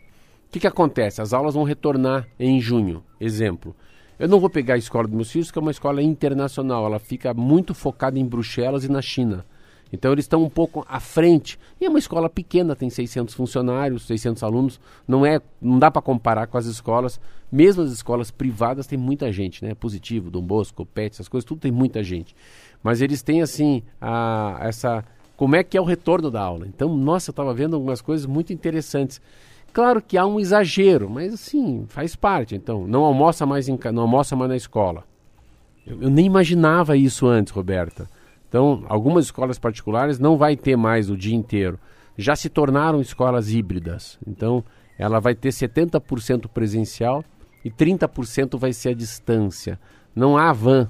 O que, que acontece? As aulas vão retornar em junho. Exemplo. Eu não vou pegar a escola dos meus filhos, que é uma escola internacional. Ela fica muito focada em Bruxelas e na China. Então eles estão um pouco à frente. E é uma escola pequena, tem 600 funcionários, 600 alunos. Não é, não dá para comparar com as escolas. Mesmo as escolas privadas tem muita gente, né? Positivo, Dom Bosco, PET, essas coisas, tudo tem muita gente. Mas eles têm assim a, essa como é que é o retorno da aula. Então, nossa, eu estava vendo algumas coisas muito interessantes. Claro que há um exagero, mas assim, faz parte. Então, não almoça mais em, não almoça mais na escola. Eu, eu nem imaginava isso antes, Roberta. Então, algumas escolas particulares não vai ter mais o dia inteiro. Já se tornaram escolas híbridas. Então, ela vai ter 70% presencial e 30% vai ser à distância. Não há van.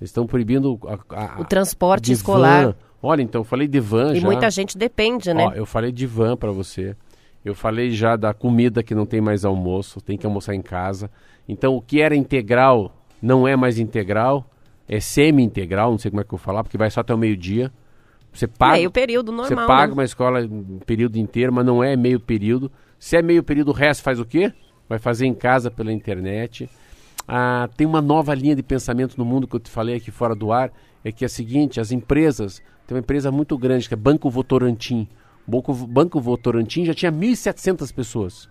Eles estão proibindo a- a- O transporte escolar. van. Olha, então, eu falei de van E já. muita gente depende, né? Ó, eu falei de van para você. Eu falei já da comida que não tem mais almoço, tem que almoçar em casa. Então, o que era integral não é mais integral, é semi-integral, não sei como é que eu vou falar, porque vai só até o meio-dia. Você paga, Meio período você normal. paga né? uma escola em período inteiro, mas não é meio período. Se é meio período, o resto faz o quê? Vai fazer em casa pela internet. Ah, tem uma nova linha de pensamento no mundo que eu te falei aqui fora do ar, é que é a seguinte, as empresas, tem uma empresa muito grande que é Banco Votorantim. Banco, Banco Votorantim já tinha 1.700 pessoas.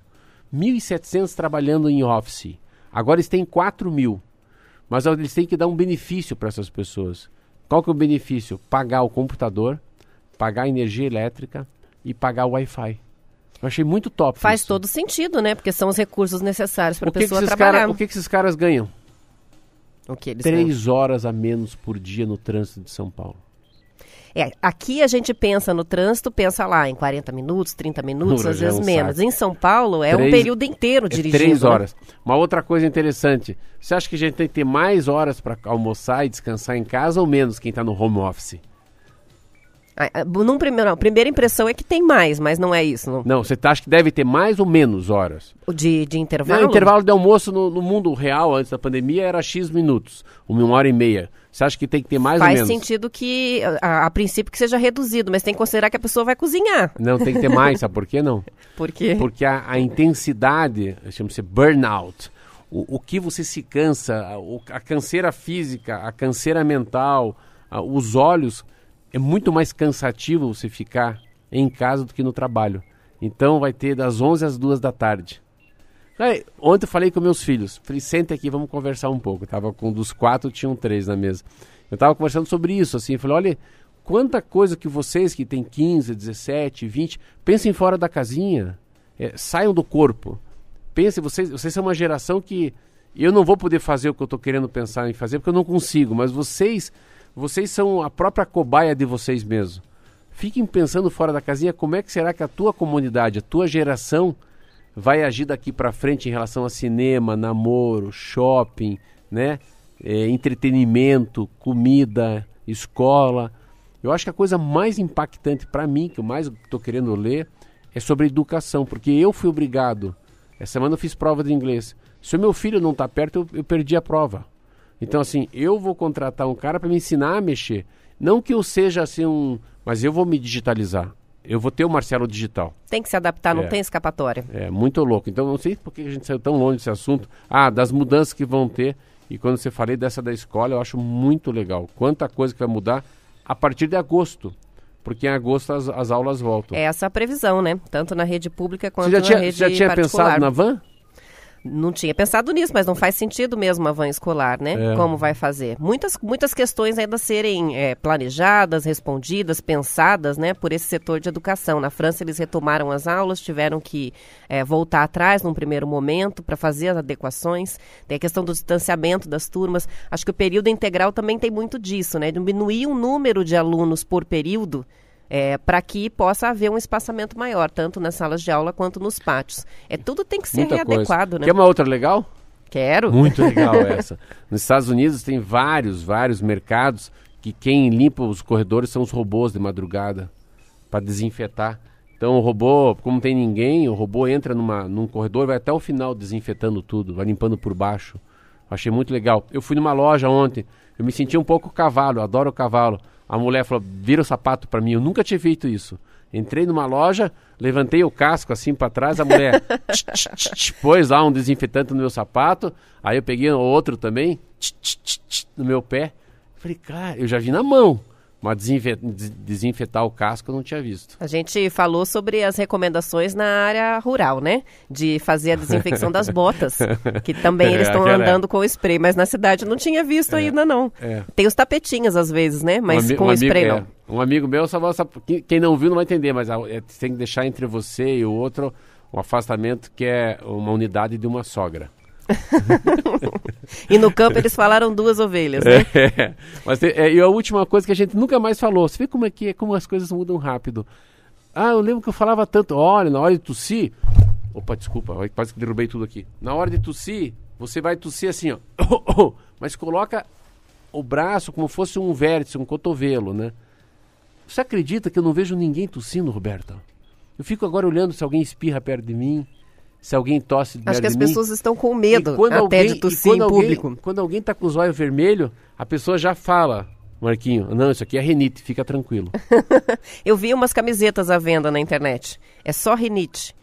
1.700 trabalhando em office. Agora eles têm 4 mil. Mas eles têm que dar um benefício para essas pessoas. Qual que é o benefício? Pagar o computador, pagar a energia elétrica e pagar o Wi-Fi. Eu achei muito top. Faz isso. todo sentido, né? Porque são os recursos necessários para a que, que, pessoa esses trabalhar. cara, o que, que esses caras ganham? O que eles ganham. Três horas a menos por dia no trânsito de São Paulo. É, aqui a gente pensa no trânsito, pensa lá em 40 minutos, 30 minutos, Não, às é vezes um menos. saco. Em São Paulo é um Três- período inteiro É dirigindo. três né? horas. Uma outra coisa interessante. Você acha que a gente tem que ter mais horas para almoçar e descansar em casa ou menos quem está no home office? Num primeiro, não, a primeira impressão é que tem mais, mas não é isso. Não. Não, você tá- acha que deve ter mais ou menos horas? O De, de Não, intervalo? o intervalo de almoço no, no mundo real, antes da pandemia, era X minutos. Uma hora e meia. Você acha que tem que ter mais ou Faz menos? sentido que, a, a princípio, que seja reduzido, mas tem que considerar que a pessoa vai cozinhar. Não, tem que ter mais, sabe por quê não? Porque Porque a, a intensidade, chama-se burnout, o, o que você se cansa, a, a canseira física, a canseira mental, os olhos, é muito mais cansativo você ficar em casa do que no trabalho. Então vai ter das 11 às 2 da tarde. Aí, ontem eu falei com meus filhos, falei, senta aqui, vamos conversar um pouco. Eu tava com dos quatro, tinham três na mesa. Eu tava conversando sobre isso, assim, falei, olha, quanta coisa que vocês que têm 15, 17, 20, pensem fora da casinha, é, saiam do corpo. Pensem, vocês, vocês são uma geração que eu não vou poder fazer o que eu estou querendo pensar em fazer, porque eu não consigo, mas vocês, vocês são a própria cobaia de vocês mesmos. Fiquem pensando fora da casinha como é que será que a tua comunidade, a tua geração vai agir daqui para frente em relação a cinema, namoro, shopping, né? É, entretenimento, comida, escola. Eu acho que a coisa mais impactante para mim, que eu mais estou querendo ler, é sobre educação, porque eu fui obrigado. Essa semana eu fiz prova de inglês. Se o meu filho não está perto, eu, eu perdi a prova. Então, assim, eu vou contratar um cara para me ensinar a mexer. Não que eu seja assim um. Mas eu vou me digitalizar. Eu vou ter o Marcelo Digital. tem que se adaptar, não É. tem escapatória. É muito louco. Então, não sei por que a gente saiu tão longe desse assunto. Ah, das mudanças que vão ter. E quando você falei dessa da escola, eu acho muito legal. Quanta coisa que vai mudar a partir de agosto. Porque em agosto as, as aulas voltam. É essa a previsão, né? Tanto na rede pública quanto você na tinha, rede já tinha particular. pensado na van? Não tinha pensado nisso, mas não faz sentido mesmo a van escolar, né? É. Como vai fazer? Muitas, muitas questões ainda serem é, planejadas, respondidas, pensadas, né? Por esse setor de educação. Na França eles retomaram as aulas, tiveram que é, voltar atrás num primeiro momento para fazer as adequações. Tem a questão do distanciamento das turmas. Acho que o período integral também tem muito disso, né? Diminuir o número de alunos por período para que possa haver um espaçamento maior, tanto nas salas de aula quanto nos pátios. É tudo tem que ser Muita readequado, coisa. né? Quer uma outra legal? Quero. Muito legal essa. Nos Estados Unidos tem vários, vários mercados que quem limpa os corredores são os robôs de madrugada para desinfetar. Então o robô, como tem ninguém, o robô entra numa, num corredor, vai até o final desinfetando tudo, vai limpando por baixo. Achei muito legal. Eu fui numa loja ontem, eu me senti um pouco cavalo, adoro cavalo. A mulher falou: vira o sapato para mim. Eu nunca tinha feito isso. Entrei numa loja, levantei o casco assim para trás, a mulher tch, tch, tch, pôs lá um desinfetante no meu sapato. Aí eu peguei outro também no meu pé. Falei, cara, eu já vi na mão. Mas desinfe- des- desinfetar o casco eu não tinha visto. A gente falou sobre as recomendações na área rural, né? De fazer a desinfecção das botas, que também É, eles estão é. andando com spray, mas na cidade eu não tinha visto ainda não. é. Tem os tapetinhos às vezes, né? Mas Um com um spray amigo, não. é, um amigo meu, só, só- quem- não viu não vai entender, mas é, tem que deixar entre você e o outro um afastamento que é uma unidade de uma sogra. E no campo eles falaram duas ovelhas, né? É, mas tem- é, e a última coisa que a gente nunca mais falou, você vê como é que é, como as coisas mudam rápido. Ah, eu lembro que eu falava tanto, olha, na hora de tossir, opa, desculpa, quase que derrubei tudo aqui. Na hora de tossir, você vai tossir assim, ó, mas coloca o braço como fosse um vértice, um cotovelo, né? Você acredita que eu não vejo ninguém tossindo, Roberta? Eu fico agora olhando se alguém espirra perto de mim, se alguém tosse Acho que as mim. pessoas estão com medo quando até alguém- de tossir quando em alguém- público. Quando alguém tá com os olhos vermelhos, a pessoa já fala, Marquinho, não, isso aqui é renite, fica tranquilo. Eu vi umas camisetas à venda na internet. É só rinite.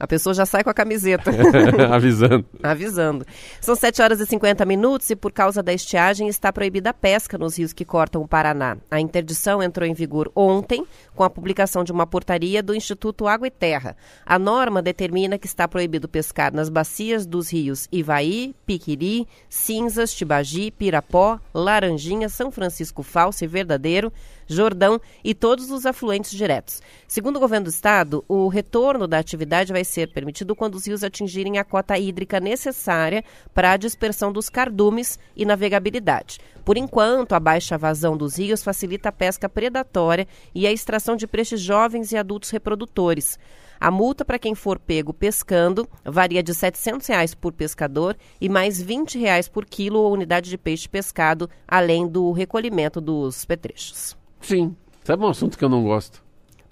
A pessoa já sai com a camiseta. Avisando. Avisando. São 7 horas e 50 minutos e, por causa da estiagem, está proibida a pesca nos rios que cortam o Paraná. A interdição entrou em vigor ontem, com a publicação de uma portaria do Instituto Água e Terra. A norma determina que está proibido pescar nas bacias dos rios Ivaí, Piquiri, Cinzas, Tibagi, Pirapó, Laranjinha, São Francisco Falso e Verdadeiro, Jordão e todos os afluentes diretos. Segundo o governo do estado, o retorno da atividade vai ser permitido quando os rios atingirem a cota hídrica necessária para a dispersão dos cardumes e navegabilidade. Por enquanto, a baixa vazão dos rios facilita a pesca predatória e a extração de peixes jovens e adultos reprodutores. A multa para quem for pego pescando varia de 700 reais por pescador e mais 20 reais por quilo ou unidade de peixe pescado, além do recolhimento dos petrechos. Sim. Sabe um assunto que eu não gosto?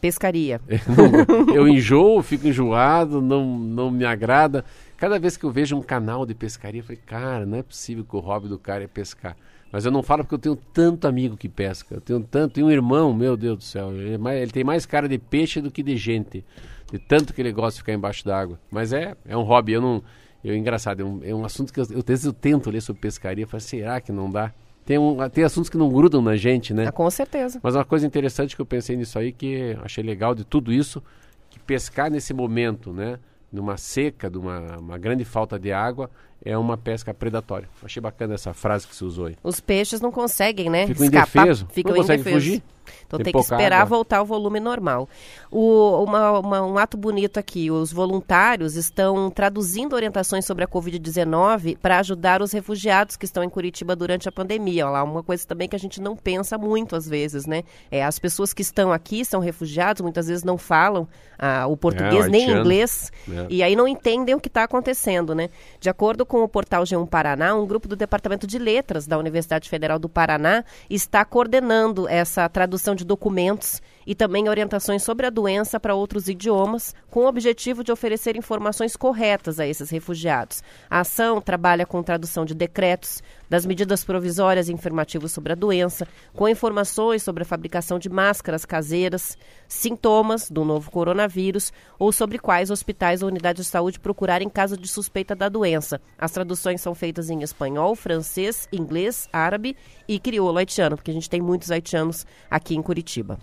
Pescaria. Eu, não- eu enjoo, fico enjoado, não, não me agrada. Cada vez que eu vejo um canal de pescaria, eu falei, cara, não é possível que o hobby do cara é pescar. Mas eu não falo porque eu tenho tanto amigo que pesca. Eu tenho tanto, tenho um irmão, meu Deus do céu. Ele, é mais- ele tem mais cara de peixe do que de gente. De tanto que ele gosta de ficar embaixo d'água. Mas é, é um hobby, eu não. Eu, engraçado, é um, é um assunto que eu, eu, às vezes eu tento ler sobre pescaria, eu falo, será que não dá? Tem, um, tem assuntos que não grudam na gente, né? Ah, com certeza. Mas uma coisa interessante que eu pensei nisso aí, que achei legal de tudo isso, que pescar nesse momento, né? Numa seca, de uma, uma grande falta de água, é uma pesca predatória. Achei bacana essa frase que você usou aí. Os peixes não conseguem, né? Ficam escapar, indefeso. Ficam Não conseguem fugir. Então Tem tem, que esperar água. voltar ao volume normal. O- uma- uma- um ato bonito aqui: os voluntários estão traduzindo orientações sobre a Covid-19 para ajudar os refugiados que estão em Curitiba durante a pandemia. Olha lá, uma coisa também que a gente não pensa muito às vezes, né? É, as pessoas que estão aqui são refugiados, muitas vezes não falam ah, o português o nem inglês É. e aí não entendem o que está acontecendo, né? De acordo com o portal G1 Paraná, um grupo do Departamento de Letras da Universidade Federal do Paraná está coordenando essa tradução de documentos e também orientações sobre a doença para outros idiomas, com o objetivo de oferecer informações corretas a esses refugiados. A ação trabalha com tradução de decretos, das medidas provisórias e informativos sobre a doença, com informações sobre a fabricação de máscaras caseiras, sintomas do novo coronavírus ou sobre quais hospitais ou unidades de saúde procurar em caso de suspeita da doença. As traduções são feitas em espanhol, francês, inglês, árabe e crioulo haitiano, porque a gente tem muitos haitianos aqui em Curitiba.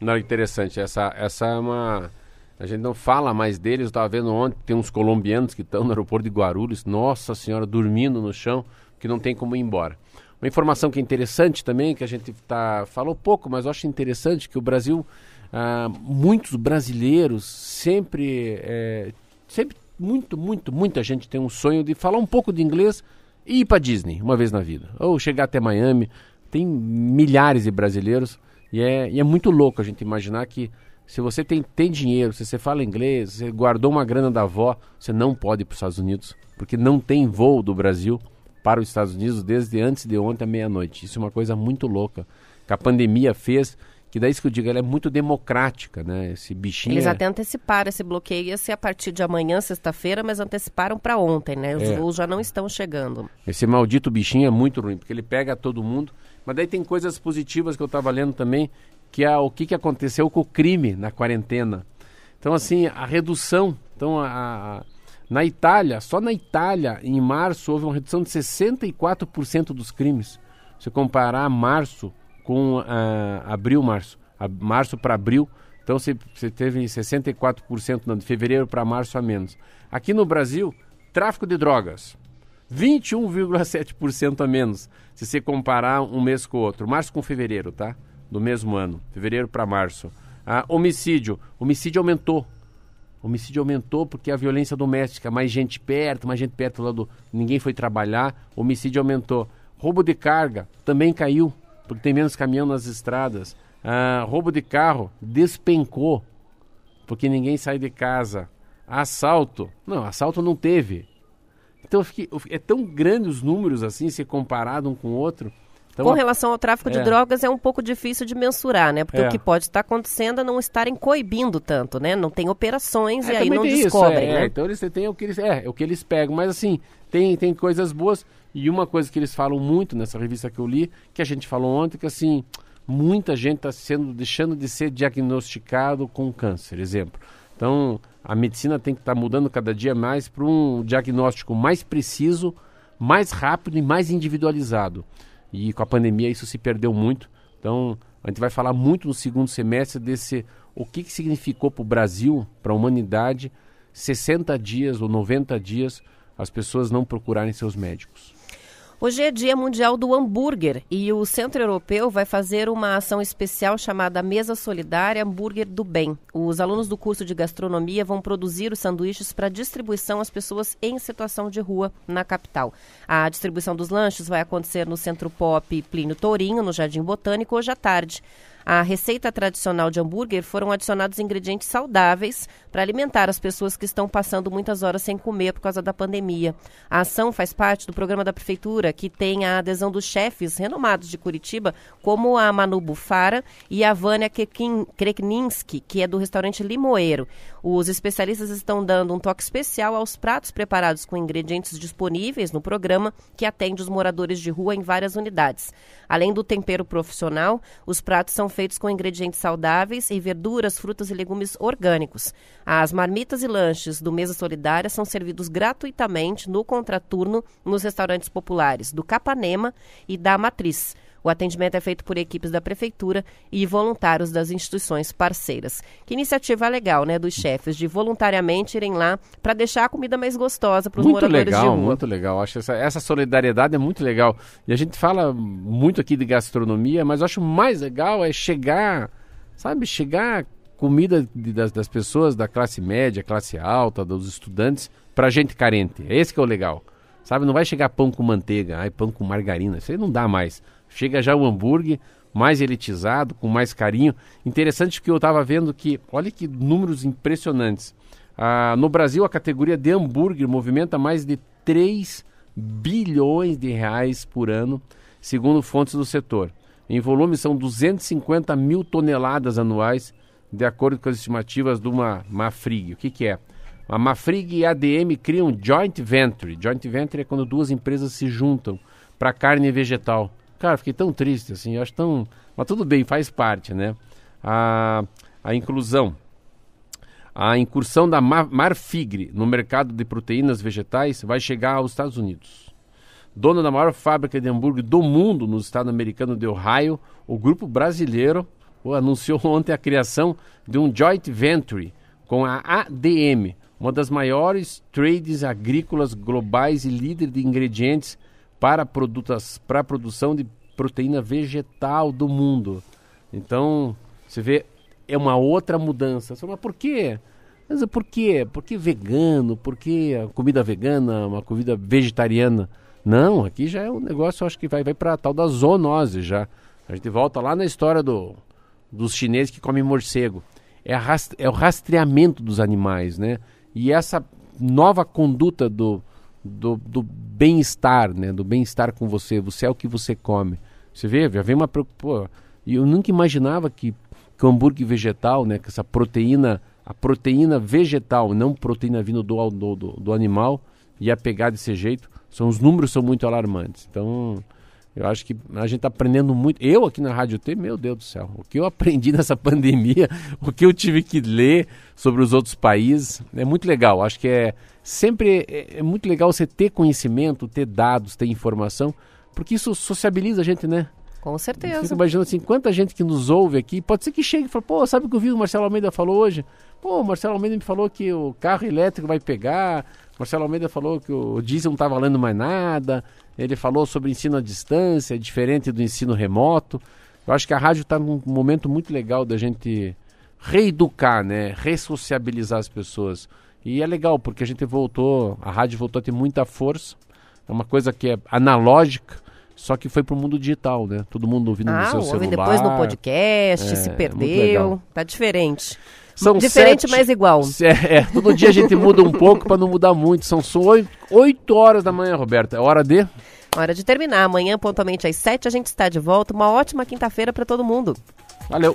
Não, interessante. Essa, essa é uma. A gente não fala mais deles. Eu estava vendo ontem, tem uns colombianos que estão no aeroporto de Guarulhos, nossa senhora, dormindo no chão, que não tem como ir embora. Uma informação que é interessante também, que a gente tá, falou pouco, mas eu acho interessante que o Brasil, ah, muitos brasileiros sempre, é, sempre, muito, muito, muita gente tem um sonho de falar um pouco de inglês e ir para Disney uma vez na vida, ou chegar até Miami. Tem milhares de brasileiros e é, e é muito louco a gente imaginar que se você tem, tem dinheiro, se você fala inglês, você guardou uma grana da avó, você não pode ir para os Estados Unidos, porque não tem voo do Brasil para os Estados Unidos desde antes de ontem à meia-noite. Isso é uma coisa muito louca que a pandemia fez, que daí isso que eu digo, ela é muito democrática, né? Esse bichinho. Eles é- até anteciparam esse bloqueio, ia ser a partir de amanhã, sexta-feira, mas anteciparam para ontem, né? Os É. voos já não estão chegando. Esse maldito bichinho é muito ruim, porque ele pega todo mundo. Mas daí tem coisas positivas que eu estava lendo também, que é o que, que aconteceu com o crime na quarentena. Então, assim, a redução. Então, a, a- na Itália, só na Itália, em março, houve uma redução de 64% dos crimes. Se comparar março com ah, abril, março, a- março para abril, então você, você teve 64%, não, de fevereiro para março a menos. Aqui no Brasil, tráfico de drogas, 21,7% a menos, se você comparar um mês com o outro. Março com fevereiro, tá? Do mesmo ano, fevereiro para março. Ah, homicídio, homicídio aumentou. Homicídio aumentou porque a violência doméstica, mais gente perto, mais gente perto lá do. Ninguém foi trabalhar, homicídio aumentou. Roubo de carga também caiu, porque tem menos caminhão nas estradas. Ah, roubo de carro despencou, porque ninguém sai de casa. Assalto, não, assalto não teve. Então eu fiquei- eu fiquei- é tão grande os números assim, se comparado um com o outro. Então, Com relação ao tráfico de É. drogas, é um pouco difícil de mensurar, né? Porque É. o que pode estar acontecendo é não estarem coibindo tanto, né? Não tem operações É, e aí não descobrem, é, né? é, então eles têm o que eles, é, é o que eles pegam, mas assim, tem, tem coisas boas e uma coisa que eles falam muito nessa revista que eu li, que a gente falou ontem, que assim, muita gente está sendo deixando de ser diagnosticado com câncer, exemplo. Então, a medicina tem que estar mudando cada dia mais para um diagnóstico mais preciso, mais rápido e mais individualizado. E com a pandemia isso se perdeu muito. Então, a gente vai falar muito no segundo semestre desse o que, que significou para o Brasil, para a humanidade, 60 dias ou 90 dias as pessoas não procurarem seus médicos. Hoje é Dia Mundial do Hambúrguer e o Centro Europeu vai fazer uma ação especial chamada Mesa Solidária Hambúrguer do Bem. Os alunos do curso de gastronomia vão produzir os sanduíches para distribuição às pessoas em situação de rua na capital. A distribuição dos lanches vai acontecer no Centro Pop Plínio Tourinho, no Jardim Botânico, hoje à tarde. À receita tradicional de hambúrguer foram adicionados ingredientes saudáveis para alimentar as pessoas que estão passando muitas horas sem comer por causa da pandemia. A ação faz parte do programa da Prefeitura, que tem a adesão dos chefes renomados de Curitiba, como a Manu Bufara e a Vânia Krekninski, que é do restaurante Limoeiro. Os especialistas estão dando um toque especial aos pratos preparados com ingredientes disponíveis no programa, que atende os moradores de rua em várias unidades. Além do tempero profissional, os pratos são feitos com ingredientes saudáveis e verduras, frutas e legumes orgânicos. As marmitas e lanches do Mesa Solidária são servidos gratuitamente no contraturno nos restaurantes populares do Capanema e da Matriz. O atendimento é feito por equipes da prefeitura e voluntários das instituições parceiras. Que iniciativa legal, né, dos chefes de voluntariamente irem lá para deixar a comida mais gostosa para os Muito moradores legal, de rua. muito legal. Acho essa, essa solidariedade é muito legal. E a gente fala muito aqui de gastronomia, mas acho mais legal é chegar, sabe, chegar comida de- das, das pessoas da classe média, classe alta, dos estudantes, pra gente carente. É esse que é o legal. Sabe, não vai chegar pão com manteiga, ai, pão com margarina, isso aí não dá mais. Chega já o hambúrguer mais elitizado, com mais carinho. Interessante que eu estava vendo que, olha que números impressionantes. Ah, no Brasil, a categoria de hambúrguer movimenta mais de 3 bilhões de reais por ano, segundo fontes do setor. Em volume, são 250 mil toneladas anuais, de acordo com as estimativas de uma Mafrig. O que, que é? A Mafrig e a ADM criam joint venture. Joint venture é quando duas empresas se juntam para carne vegetal. Cara, fiquei tão triste assim, acho tão. Mas tudo bem, faz parte, né? A, a inclusão. A incursão da Ma- Marfigre no mercado de proteínas vegetais vai chegar aos Estados Unidos. Dona da maior fábrica de hambúrguer do mundo no estado americano de Ohio, o grupo brasileiro anunciou ontem a criação de um joint venture com a ADM, uma das maiores trades agrícolas globais e líder de ingredientes para, produtas, para a produção de proteína vegetal do mundo. Então, você vê, é uma outra mudança. Você fala, Mas por quê? Mas por quê? Por que vegano? Por que a comida vegana, uma comida vegetariana? Não, aqui já é um negócio, eu acho que vai, vai para tal da zoonose já. A gente volta lá na história do, dos chineses que comem morcego. É, rast- é o rastreamento dos animais, né? E essa nova conduta do, do, do bem-estar, né? Do bem-estar com você. Você é o que você come. Você vê, já vem uma preocupação. Eu nunca imaginava que, que o hambúrguer vegetal, né? Que essa proteína, a proteína vegetal, não proteína vindo do, do, do, do animal, ia pegar desse jeito. São, os números são muito alarmantes. Então, eu acho que a gente está aprendendo muito. Eu aqui na Rádio T, meu Deus do céu, o que eu aprendi nessa pandemia, o que eu tive que ler sobre os outros países, é muito legal. Acho que é sempre é, é muito legal você ter conhecimento, ter dados, ter informação, porque isso sociabiliza a gente, né? Com Eu certeza. fico imaginando assim, quanta gente que nos ouve aqui, pode ser que chegue e fale, pô, sabe o que eu vi o Marcelo Almeida falou hoje? Pô, o Marcelo Almeida me falou que o carro elétrico vai pegar, o Marcelo Almeida falou que o diesel não está valendo mais nada, ele falou sobre ensino à distância, diferente do ensino remoto. Eu acho que a rádio está num momento muito legal da gente reeducar, né? Ressociabilizar as pessoas. E é legal, porque a gente voltou, a rádio voltou a ter muita força. É uma coisa que é analógica, só que foi pro mundo digital, né? Todo mundo ouvindo no Ah, seu ouvem celular. depois no podcast, É, se muito perdeu. Tá diferente. São Diferente, sete- mas igual. É, é, todo dia a gente muda um pouco para não mudar muito. São só oito, oito horas da manhã, Roberta. É hora de. Hora de terminar. Amanhã, pontualmente às 7, a gente está de volta. Uma ótima quinta-feira para todo mundo. Valeu.